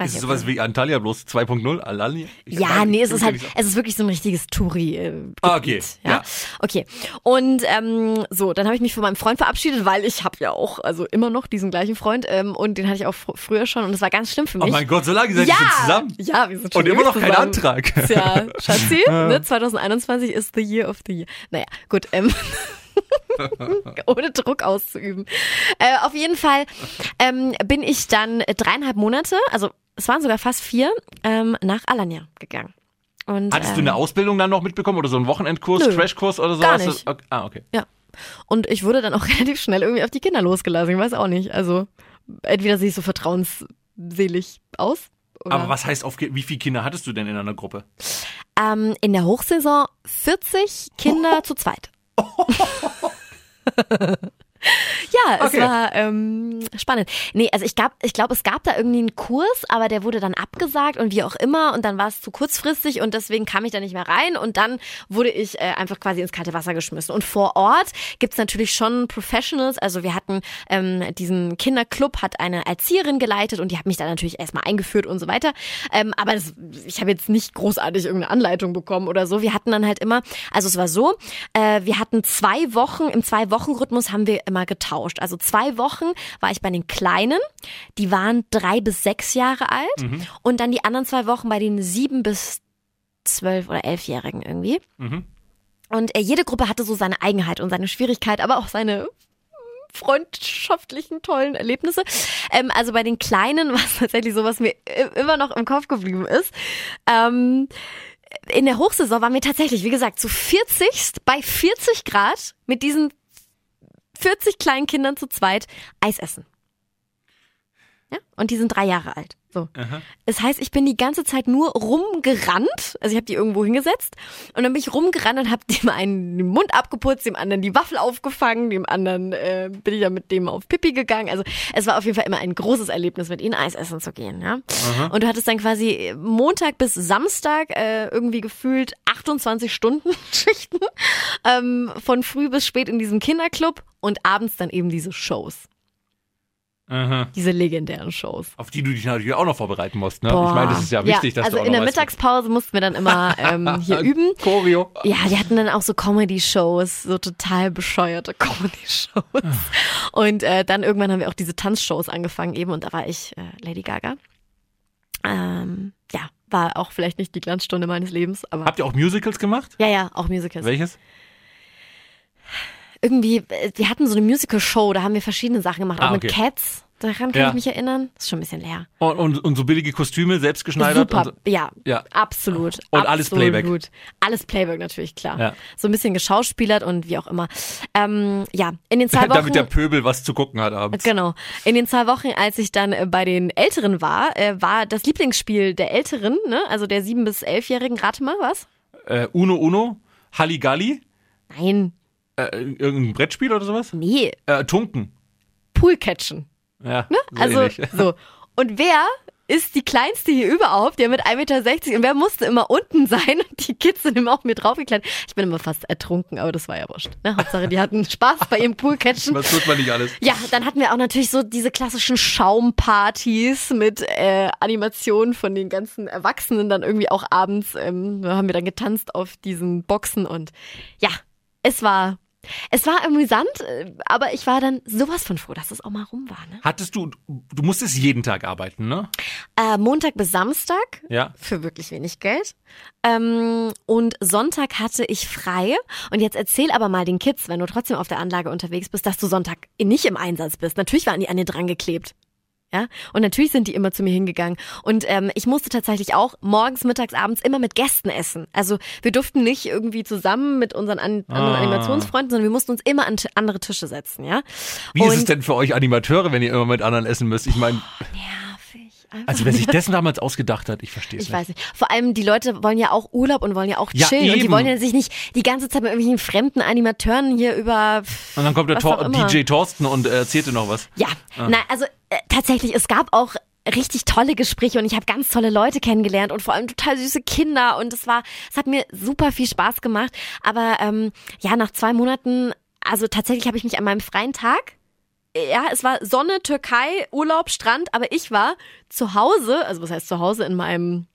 Ist es sowas wie Antalya bloß 2.0? Alanya? Ja, nee, es ist halt, es ist wirklich so ein richtiges Touri. Äh, Ah, okay. Ja? Ja. Okay. Und ähm, so, dann habe ich mich von meinem Freund verabschiedet, weil ich habe ja auch, also immer noch diesen gleichen Freund ähm, und den hatte ich auch fr früher schon und es war ganz schlimm für Oh mich. mein Gott, so lange seid ja, ihr schon zusammen? ja, wir sind schon Und immer noch kein zusammen. Antrag. Tja, Schatzi, ne, 2021 ist the year of the year. Naja, gut, ähm, ohne Druck auszuüben. Äh, auf jeden Fall ähm, bin ich dann dreieinhalb Monate, also es waren sogar fast vier, ähm, nach Alanya gegangen. Und, Hattest du ähm, eine Ausbildung dann noch mitbekommen oder so einen Wochenendkurs, Nö, Crashkurs oder so? gar Hast du- nicht. Okay. Ah, okay. Ja. Und ich wurde dann auch relativ schnell irgendwie auf die Kinder losgelassen. Ich weiß auch nicht. Also, entweder sehe ich so vertrauensselig aus. Oder Aber was heißt, auf, wie viele Kinder hattest du denn in einer Gruppe? Ähm, in der Hochsaison 40 Kinder zu zweit. Ja, es Okay. war ähm, spannend. Nee, also ich gab, ich glaube, es gab da irgendwie einen Kurs, aber der wurde dann abgesagt und wie auch immer und dann war es zu kurzfristig und deswegen kam ich da nicht mehr rein und dann wurde ich äh, einfach quasi ins kalte Wasser geschmissen. Und vor Ort gibt's natürlich schon Professionals, also wir hatten ähm, diesen Kinderclub, hat eine Erzieherin geleitet und die hat mich dann natürlich erstmal eingeführt und so weiter. Ähm, aber das, ich habe jetzt nicht großartig irgendeine Anleitung bekommen oder so. Wir hatten dann halt immer, also es war so, äh, wir hatten zwei Wochen, im Zwei-Wochen-Rhythmus haben wir immer getauscht. Also zwei Wochen war ich bei den Kleinen, die waren drei bis sechs Jahre alt Mhm. und dann die anderen zwei Wochen bei den sieben bis zwölf oder elfjährigen irgendwie. Mhm. Und äh, jede Gruppe hatte so seine Eigenheit und seine Schwierigkeit, aber auch seine freundschaftlichen, tollen Erlebnisse. Ähm, also bei den Kleinen war es tatsächlich so, was mir immer noch im Kopf geblieben ist. Ähm, in der Hochsaison waren wir tatsächlich, wie gesagt, zu 40 bei 40 Grad mit diesen 40 kleinen Kindern zu zweit Eis essen. Ja? Und die sind drei Jahre alt. So. Aha. Das heißt, ich bin die ganze Zeit nur rumgerannt. Also ich habe die irgendwo hingesetzt und dann bin ich rumgerannt und habe dem einen den Mund abgeputzt, dem anderen die Waffel aufgefangen, dem anderen äh, bin ich dann mit dem auf Pipi gegangen. Also es war auf jeden Fall immer ein großes Erlebnis, mit ihnen Eis essen zu gehen. Ja? Und du hattest dann quasi Montag bis Samstag äh, irgendwie gefühlt 28 Stunden Schichten ähm, von früh bis spät in diesem Kinderclub und abends dann eben diese Shows, Aha. diese legendären Shows. Auf die du dich natürlich auch noch vorbereiten musst, ne? Boah. Ich meine, das ist ja wichtig, dass also du auch in der Mittagspause mussten wir dann immer ähm, hier üben. Choreo. Ja, die hatten dann auch so Comedy-Shows, so total bescheuerte Comedy-Shows. Und äh, dann irgendwann haben wir auch diese Tanzshows angefangen eben und da war ich äh, Lady Gaga. Ähm, ja, war auch vielleicht nicht die Glanzstunde meines Lebens, aber Habt ihr auch Musicals gemacht? ja, ja, auch Musicals. Welches? Irgendwie, äh, wir hatten so eine Musical-Show, da haben wir verschiedene Sachen gemacht, auch Ah, mit okay. Cats. Daran kann Ja. ich mich erinnern. ist schon ein bisschen leer. Und, und, und so billige Kostüme, selbst geschneidert? Super, so. ja, Ja. absolut. Und alles absolut. Playback. Alles Playback natürlich, klar. Ja. So ein bisschen geschauspielert und wie auch immer. Ähm, ja, in den zwei Wochen. Damit der Pöbel was zu gucken hat abends. Genau. In den zwei Wochen, als ich dann äh, bei den Älteren war, äh, war das Lieblingsspiel der Älteren, ne? also der sieben bis elfjährigen. Rate mal, was? Äh, Uno Uno, Halligalli, Nein, äh, irgendein Brettspiel oder sowas? nee, Äh, Tunken. Poolcatchen. Ja, so Also ähnlich. so. Und wer ist die kleinste hier überhaupt? Der mit 1,60 Meter und wer musste immer unten sein? Und die Kids sind immer auf mir draufgeklettert. Ich bin immer fast ertrunken, aber das war ja wurscht. Ne? Hauptsache, die hatten Spaß bei ihrem Poolcatchen. Was tut man nicht alles? Ja, dann hatten wir auch natürlich so diese klassischen Schaumpartys mit äh, Animationen von den ganzen Erwachsenen dann irgendwie auch abends. Ähm, da haben wir dann getanzt auf diesen Boxen und ja, es war es war amüsant, äh, aber ich war dann sowas von froh, dass es auch mal rum war. Ne? Hattest du, du musstest jeden Tag arbeiten, ne? Äh, Montag bis Samstag Ja. für wirklich wenig Geld. Ähm, und Sonntag hatte ich frei. Und jetzt erzähl aber mal den Kids, wenn du trotzdem auf der Anlage unterwegs bist, dass du Sonntag nicht im Einsatz bist. Natürlich waren die an dir dran geklebt. Ja, und natürlich sind die immer zu mir hingegangen. Und ähm, ich musste tatsächlich auch morgens, mittags, abends immer mit Gästen essen. Also wir durften nicht irgendwie zusammen mit unseren an anderen Ah. Animationsfreunden, sondern wir mussten uns immer an andere Tische setzen, ja. Wie und ist es denn für euch Animateure, wenn ihr immer mit anderen essen müsst? Ich meine, Nervig. Einfach also wer sich dessen damals ausgedacht hat, ich verstehe es Ich nicht. weiß nicht. Vor allem die Leute wollen ja auch Urlaub und wollen ja auch Ja, chillen. und die wollen ja sich nicht die ganze Zeit mit irgendwelchen fremden Animateuren hier über. Und dann kommt der Tor immer. DJ Thorsten und äh, erzählte noch was. Ja, na, also äh, tatsächlich, es gab auch richtig tolle Gespräche und ich habe ganz tolle Leute kennengelernt und vor allem total süße Kinder und es war, es hat mir super viel Spaß gemacht. Aber ähm, ja, nach zwei Monaten, also tatsächlich habe ich mich an meinem freien Tag ja, es war Sonne, Türkei, Urlaub, Strand, aber ich war zu Hause, also was heißt zu Hause in meinem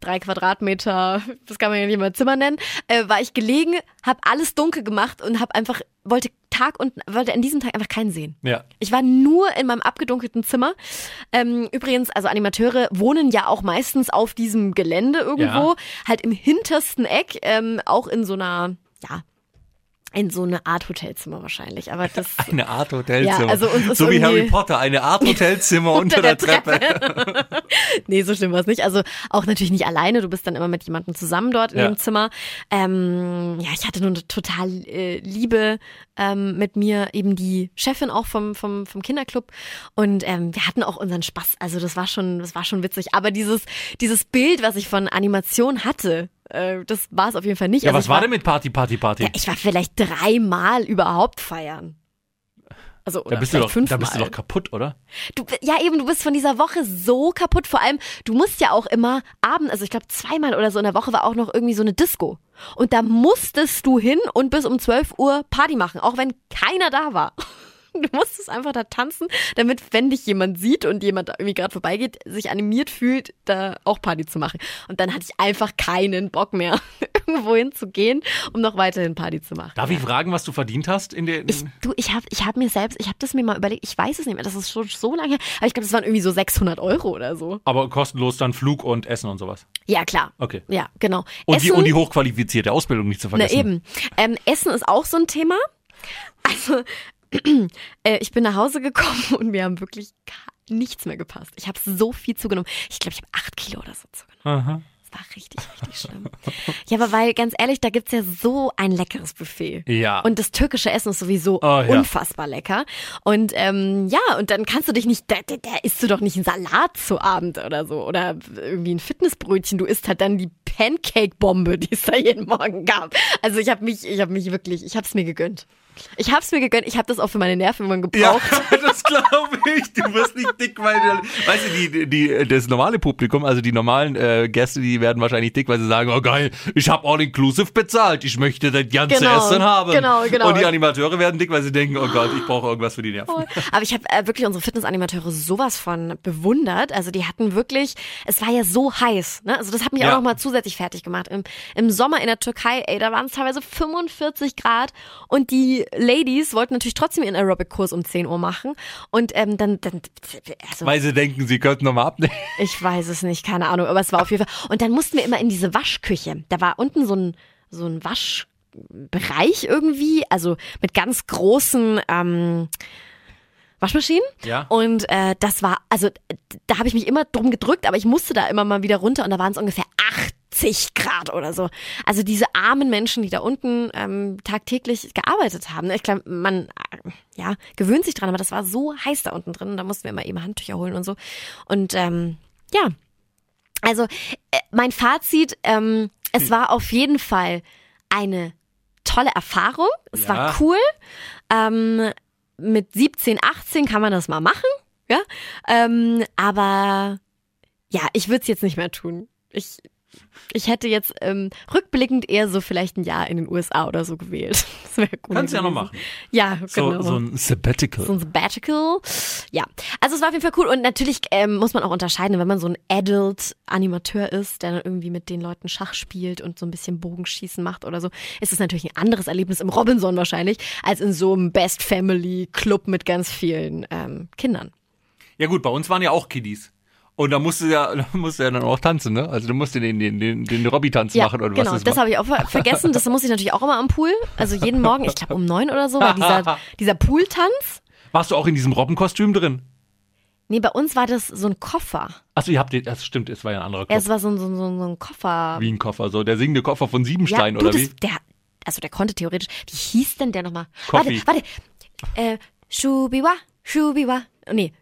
drei Quadratmeter, das kann man ja nicht mal Zimmer nennen, äh, war ich gelegen, habe alles dunkel gemacht und habe einfach wollte Tag und wollte an diesem Tag einfach keinen sehen. Ja. Ich war nur in meinem abgedunkelten Zimmer. Ähm, übrigens, also Animateure wohnen ja auch meistens auf diesem Gelände irgendwo, Ja. halt im hintersten Eck, ähm, auch in so einer, ja, in so eine Art Hotelzimmer wahrscheinlich. Aber das Eine Art Hotelzimmer. Ja, also uns ist so wie Harry Potter, eine Art Hotelzimmer unter, der, Treppe. nee, so schlimm war es nicht. Also auch natürlich nicht alleine. Du bist dann immer mit jemandem zusammen dort in Ja. dem Zimmer. Ähm, ja, ich hatte nur eine total äh, Liebe ähm, mit mir, eben die Chefin auch vom, vom, vom Kinderclub. Und ähm, wir hatten auch unseren Spaß. Also das war schon, das war schon witzig. Aber dieses, dieses Bild, was ich von Animation hatte, äh, das war es auf jeden Fall nicht. Ja, Also was ich war denn mit Party, Party, Party? Ja, ich war vielleicht dreimal überhaupt feiern. Also, oder da bist, du doch, da bist du doch kaputt, oder? Du, ja, eben, du bist von dieser Woche so kaputt. Vor allem, du musst ja auch immer abends, also ich glaube zweimal oder so in der Woche war auch noch irgendwie so eine Disco. Und da musstest du hin und bis um 12 Uhr Party machen, auch wenn keiner da war. Du musstest einfach da tanzen, damit, wenn dich jemand sieht und jemand irgendwie gerade vorbeigeht, sich animiert fühlt, da auch Party zu machen. Und dann hatte ich einfach keinen Bock mehr, irgendwo hin zu gehen, um noch weiterhin Party zu machen. Darf ich fragen, was du verdient hast in der. Ich, du, ich habe ich hab mir selbst, ich habe das mir mal überlegt, ich weiß es nicht mehr, das ist schon so lange her, aber ich glaube, das waren irgendwie so 600 Euro oder so. Aber kostenlos dann Flug und Essen und sowas. Ja, klar. Okay. Ja, genau. Und, die, und die hochqualifizierte Ausbildung nicht zu vergessen. Na eben. Ähm, Essen ist auch so ein Thema. Also, äh, ich bin nach Hause gekommen und wir haben wirklich nichts mehr gepasst. Ich habe so viel zugenommen. Ich glaube, ich habe acht Kilo oder so zugenommen. Aha. Das war richtig, richtig schlimm. ja, aber weil, ganz ehrlich, da gibt's ja so ein leckeres Buffet. Ja. Und das türkische Essen ist sowieso Oh, ja. unfassbar lecker. Und ähm, ja, und dann kannst du dich nicht, da, da, da isst du doch nicht einen Salat zu Abend oder so. Oder irgendwie ein Fitnessbrötchen. Du isst halt dann die Pancake-Bombe, die es da jeden Morgen gab. Also ich habe mich, ich habe mich wirklich, ich habe es mir gegönnt. Ich hab's mir gegönnt, ich habe das auch für meine Nerven immer gebraucht. Ja, das glaube ich. Du wirst nicht dick, weil du, weißt du, die, die, das normale Publikum, also die normalen äh, Gäste, die werden wahrscheinlich dick, weil sie sagen, oh geil, ich habe all inclusive bezahlt, ich möchte das ganze Genau, Essen haben. genau, genau. Und die Animateure werden dick, weil sie denken, oh Gott, ich brauche irgendwas für die Nerven. Aber ich habe äh, wirklich unsere Fitnessanimateure sowas von bewundert. Also die hatten wirklich, es war ja so heiß. Ne? Also das hat mich Ja. auch noch mal zusätzlich fertig gemacht. Im, Im Sommer in der Türkei, ey, da waren es teilweise 45 Grad und die Ladies wollten natürlich trotzdem ihren Aerobic-Kurs um 10 Uhr machen. Und ähm, dann, dann also Weil sie denken, sie könnten nochmal abnehmen. ich weiß es nicht, keine Ahnung, aber es war auf jeden Fall. Und dann mussten wir immer in diese Waschküche. Da war unten so ein, so ein Waschbereich irgendwie, also mit ganz großen ähm, Waschmaschinen. Ja. Und äh, das war, also da habe ich mich immer drum gedrückt, aber ich musste da immer mal wieder runter und da waren es ungefähr 80 Grad oder so. Also diese armen Menschen, die da unten ähm, tagtäglich gearbeitet haben. ne? Ich glaube, man äh, ja gewöhnt sich dran, aber das war so heiß da unten drin. Und da mussten wir immer eben Handtücher holen und so. Und ähm, ja, also äh, mein Fazit, ähm, es war auf jeden Fall eine tolle Erfahrung. Es Ja. war cool. Ähm, mit 17, 18 kann man das mal machen, ja. Ähm, aber ja, ich würde es jetzt nicht mehr tun. Ich, ich hätte jetzt ähm, rückblickend eher so vielleicht ein Jahr in den USA oder so gewählt. Das wäre cool. Kannst ja noch machen. Ja, So, genau. so ein Sabbatical. So ein Sabbatical. Ja, also es war auf jeden Fall cool und natürlich ähm, muss man auch unterscheiden, wenn man so ein Adult-Animateur ist, der dann irgendwie mit den Leuten Schach spielt und so ein bisschen Bogenschießen macht oder so, ist es natürlich ein anderes Erlebnis im Robinson wahrscheinlich, als in so einem Best Family Club mit ganz vielen ähm, Kindern. Ja gut, bei uns waren ja auch Kiddies. Und da musste ja, da musste ja dann auch tanzen, ne? Also du musst den, den, den, den Robby-Tanz Ja, machen oder genau, was das habe ich auch ver vergessen. Das muss ich natürlich auch immer am Pool. Also jeden Morgen, ich glaube um neun oder so, war dieser, dieser Pooltanz. Warst du auch in diesem Robbenkostüm drin? Nee, bei uns war das so ein Koffer. Achso, ihr habt den, das stimmt, es war ja ein anderer Kopf. es war so ein, so ein, so ein Koffer. Wie ein Koffer, so der singende Koffer von Siebenstein ja, du, oder das, wie? Der, also der konnte theoretisch. Wie hieß denn der nochmal? Warte, warte. Äh, Shubiwa. Oh, nee.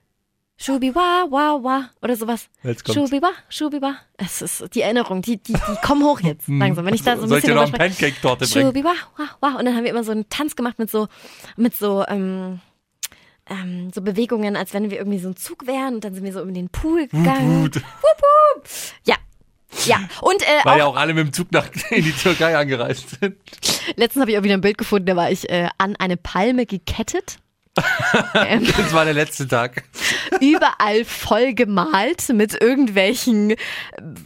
Shubiwa, wa, wa. Oder sowas. Jetzt kommt's. Shubiwa, Shubiwa. Es ist die Erinnerung, die, die, die kommen hoch jetzt. Langsam. Wenn ich da so ein Soll ich bisschen dir noch eine spreche. Pancake-Torte bringen? Shubiwa, wa, wa. Und dann haben wir immer so einen Tanz gemacht mit so, mit so, ähm, ähm, so Bewegungen, als wenn wir irgendwie so ein Zug wären. Und dann sind wir so in den Pool gegangen. Gut. Ja. Ja. Und äh, Weil auch ja auch alle mit dem Zug nach, in die Türkei angereist sind. Letztens habe ich auch wieder ein Bild gefunden, da war ich äh, an eine Palme gekettet. Ähm, Das war der letzte Tag. überall voll gemalt mit irgendwelchen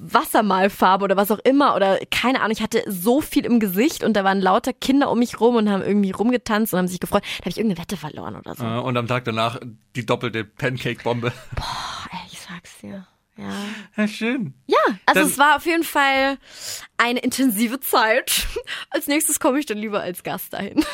Wassermalfarben oder was auch immer oder keine Ahnung. Ich hatte so viel im Gesicht und da waren lauter Kinder um mich rum und haben irgendwie rumgetanzt und haben sich gefreut. Da habe ich irgendeine Wette verloren oder so. Äh, Und am Tag danach die doppelte Pancake-Bombe. Boah, ey, ich sag's dir. Ja. Ja, schön. Ja, also Dann- es war auf jeden Fall eine intensive Zeit. Als nächstes komme ich dann lieber als Gast dahin.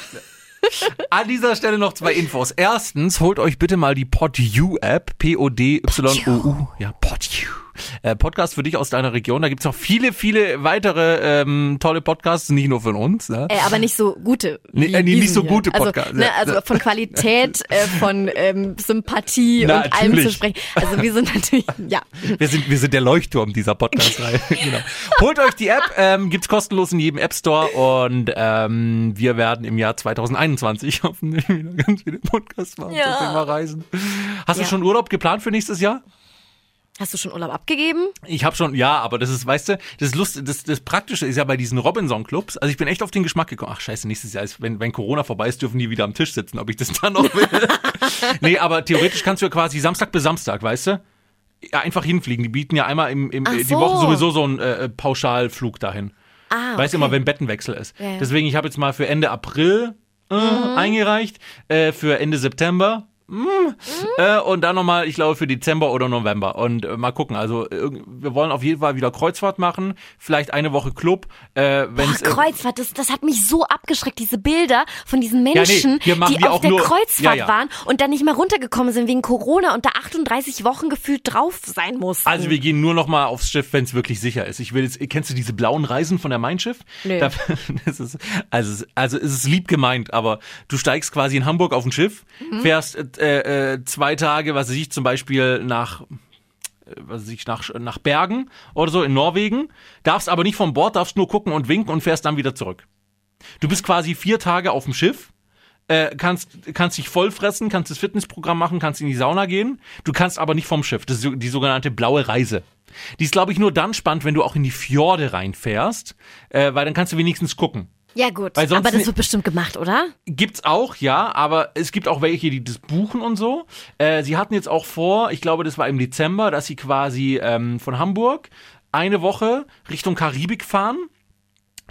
An dieser Stelle noch zwei Infos. Erstens, holt euch bitte mal die PodU-App, P-O-D-Y-O-U. Ja, PodU. Äh, Podcast für dich aus deiner Region. Da gibt's noch viele, viele weitere ähm, tolle Podcasts, nicht nur von uns. Ne? Äh, aber nicht so gute. Nee, äh, nicht so gute also, Podcasts. Ne, Ja. also von Qualität, äh, von ähm, Sympathie Na, und allem zu natürlich. sprechen. Also wir sind natürlich, ja. Wir sind, wir sind der Leuchtturm dieser Podcast-Reihe. genau. Holt euch die App, ähm, gibt's kostenlos in jedem App Store und ähm, wir werden im Jahr 2021 hoffentlich wieder ganz viele Podcasts machen Ja. zum Thema Reisen. Hast Ja. du schon Urlaub geplant für nächstes Jahr? Hast du schon Urlaub abgegeben? Ich habe schon, ja, aber das ist, weißt du, das Lust, das, das Praktische ist ja bei diesen Robinson-Clubs, also ich bin echt auf den Geschmack gekommen, ach scheiße, nächstes Jahr ist, wenn, wenn Corona vorbei ist, dürfen die wieder am Tisch sitzen, ob ich das dann noch will. nee, aber theoretisch kannst du ja quasi Samstag bis Samstag, weißt du? Ja, einfach hinfliegen. Die bieten ja einmal im, im Ach die so. Woche sowieso so einen äh, Pauschalflug dahin. Ah, Weißt du okay. immer, wenn Bettenwechsel ist. Ja, ja. Deswegen, ich habe jetzt mal für Ende April äh, eingereicht, äh, für Ende September. Mm, Äh, und dann nochmal, ich glaube, für Dezember oder November. Und äh, mal gucken. Also wir wollen auf jeden Fall wieder Kreuzfahrt machen. Vielleicht eine Woche Club. Äh, Boah, wenn's, äh, Kreuzfahrt, das, das hat mich so abgeschreckt, diese Bilder von diesen Menschen, hier machen die auf der nur- Kreuzfahrt ja, ja. waren und dann nicht mehr runtergekommen sind wegen Corona und da 38 Wochen gefühlt drauf sein mussten. Also wir gehen nur noch mal aufs Schiff, wenn es wirklich sicher ist. Ich will jetzt, kennst du diese blauen Reisen von der Mein Schiff? Nee. Da, ist, also, es- also es ist lieb gemeint, aber du steigst quasi in Hamburg auf ein Schiff, Mhm. fährst äh, äh, zwei Tage, was weiß ich, zum Beispiel nach äh, was weiß ich, nach, nach Bergen oder so in Norwegen, darfst aber nicht vom Bord, darfst nur gucken und winken und fährst dann wieder zurück. Du bist quasi vier Tage auf dem Schiff, äh, kannst, kannst dich voll fressen, kannst das Fitnessprogramm machen, kannst in die Sauna gehen. Du kannst aber nicht vom Schiff. Das ist die sogenannte blaue Reise. Die ist, glaube ich, nur dann spannend, wenn du auch in die Fjorde reinfährst, äh, weil dann kannst du wenigstens gucken. Ja gut, Weil sonst aber das wird bestimmt gemacht, oder? Gibt's auch, ja, aber es gibt auch welche, die das buchen und so. Äh, sie hatten jetzt auch vor, ich glaube, das war im Dezember, dass sie quasi ähm, von Hamburg eine Woche Richtung Karibik fahren.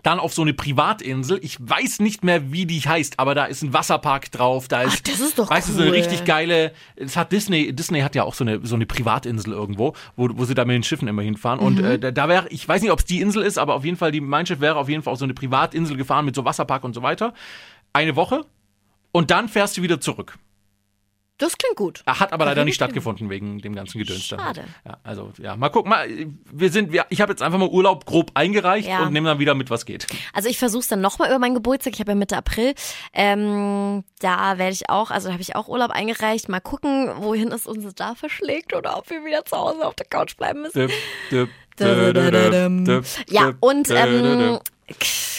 Dann auf so eine Privatinsel. Ich weiß nicht mehr, wie die heißt, aber da ist ein Wasserpark drauf. Da ist, Ach, das ist doch weißt du, so eine cool. richtig geile. Es hat Disney. Disney hat ja auch so eine so eine Privatinsel irgendwo, wo, wo sie da mit den Schiffen immer hinfahren. Und Mhm. äh, da, da wäre, ich weiß nicht, ob es die Insel ist, aber auf jeden Fall die mein Schiff wäre auf jeden Fall auf so eine Privatinsel gefahren mit so Wasserpark und so weiter. Eine Woche und dann fährst du wieder zurück. Das klingt gut. Hat aber leider nicht stattgefunden wegen dem ganzen Gedöns. Schade. Ja, also ja, mal gucken. Mal, wir sind, wir, ich habe jetzt einfach mal Urlaub grob eingereicht Ja. und nehme dann wieder mit, was geht. Also ich versuche es dann nochmal über meinen Geburtstag. Ich habe ja Mitte April. Ähm, da werde ich auch, also da habe ich auch Urlaub eingereicht. Mal gucken, wohin es uns da verschlägt oder ob wir wieder zu Hause auf der Couch bleiben müssen. Düpp, düpp, düpp, Ja, und ähm,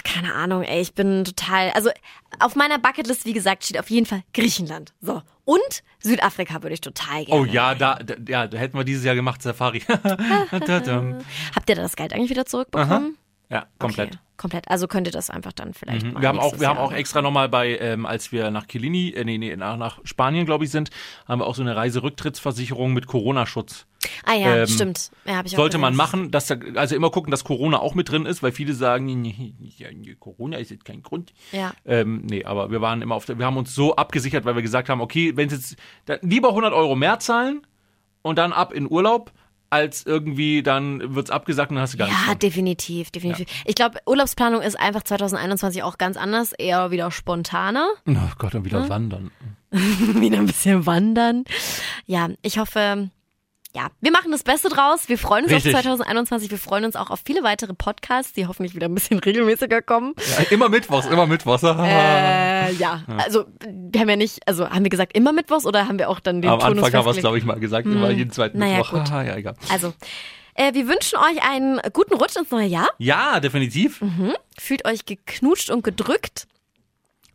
keine Ahnung, ey, ich bin total, also auf meiner Bucketlist, wie gesagt, steht auf jeden Fall Griechenland. So. Und Südafrika würde ich total gerne. Oh ja, da, da, ja, da hätten wir dieses Jahr gemacht, Safari. Habt ihr da das Geld eigentlich wieder zurückbekommen? Ja, komplett. Okay, komplett. Also könnt ihr das einfach dann vielleicht Mhm. Wir haben auch, wir haben Jahr auch extra nochmal bei, ähm, als wir nach Kilini, äh, nee, nee, nach, nach Spanien, glaube ich, sind, haben wir auch so eine Reiserücktrittsversicherung mit Corona-Schutz. Ah ja, ähm, stimmt. Ja, Sollte man machen, dass da, also immer gucken, dass Corona auch mit drin ist, weil viele sagen, nee, nee, nee, Corona ist jetzt kein Grund. Ja. Ähm, nee, aber wir waren immer auf der, wir haben uns so abgesichert, weil wir gesagt haben, okay, wenn es jetzt, dann lieber 100 Euro mehr zahlen und dann ab in Urlaub, als irgendwie dann wird's abgesagt und dann hast du gar nichts. Ja, definitiv, definitiv. Ich glaube, Urlaubsplanung ist einfach 2021 auch ganz anders, eher wieder spontaner, Oh Gott, Hm? wieder wandern. wieder ein bisschen wandern. Ja, ich hoffe, ja, wir machen das Beste draus. Wir freuen uns Richtig. auf 2021. Wir freuen uns auch auf viele weitere Podcasts, die hoffentlich wieder ein bisschen regelmäßiger kommen. Ja, immer Mittwochs, immer Mittwochs. Äh, ja, also wir haben ja nicht, also haben wir gesagt immer Mittwochs oder haben wir auch dann den Am Turnus Anfang haben wir es, glaube ich, mal gesagt, immer jeden zweiten Naja, Mittwoch. gut. Ja, egal. Also, äh, wir wünschen euch einen guten Rutsch ins neue Jahr. Ja, definitiv. Mhm. Fühlt euch geknutscht und gedrückt.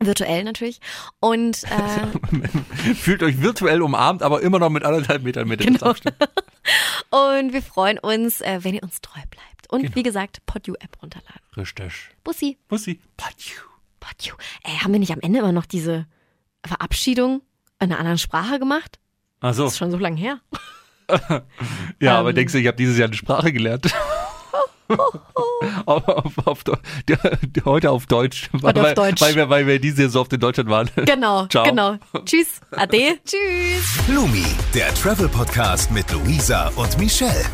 Virtuell natürlich. Und äh, Fühlt euch virtuell umarmt, aber immer noch mit anderthalb Metern Mitte Genau. Abstand. Und wir freuen uns, äh, wenn ihr uns treu bleibt. Und Genau. wie gesagt, Podu-App runterladen. Richtig. Bussi. Bussi. Patschü. Podu. Ey, haben wir nicht am Ende immer noch diese Verabschiedung in einer anderen Sprache gemacht? Ach so. Das ist schon so lange her. Ja, aber Ähm. denkst du, ich habe dieses Jahr eine Sprache gelernt? Auf, auf, auf, heute auf Deutsch. Heute auf weil, Deutsch. Weil wir, weil wir dieses Jahr so oft in Deutschland waren. Genau, Ciao. genau. Tschüss. Ade. Tschüss. Blumi, der Travel Podcast mit Luisa und Michelle.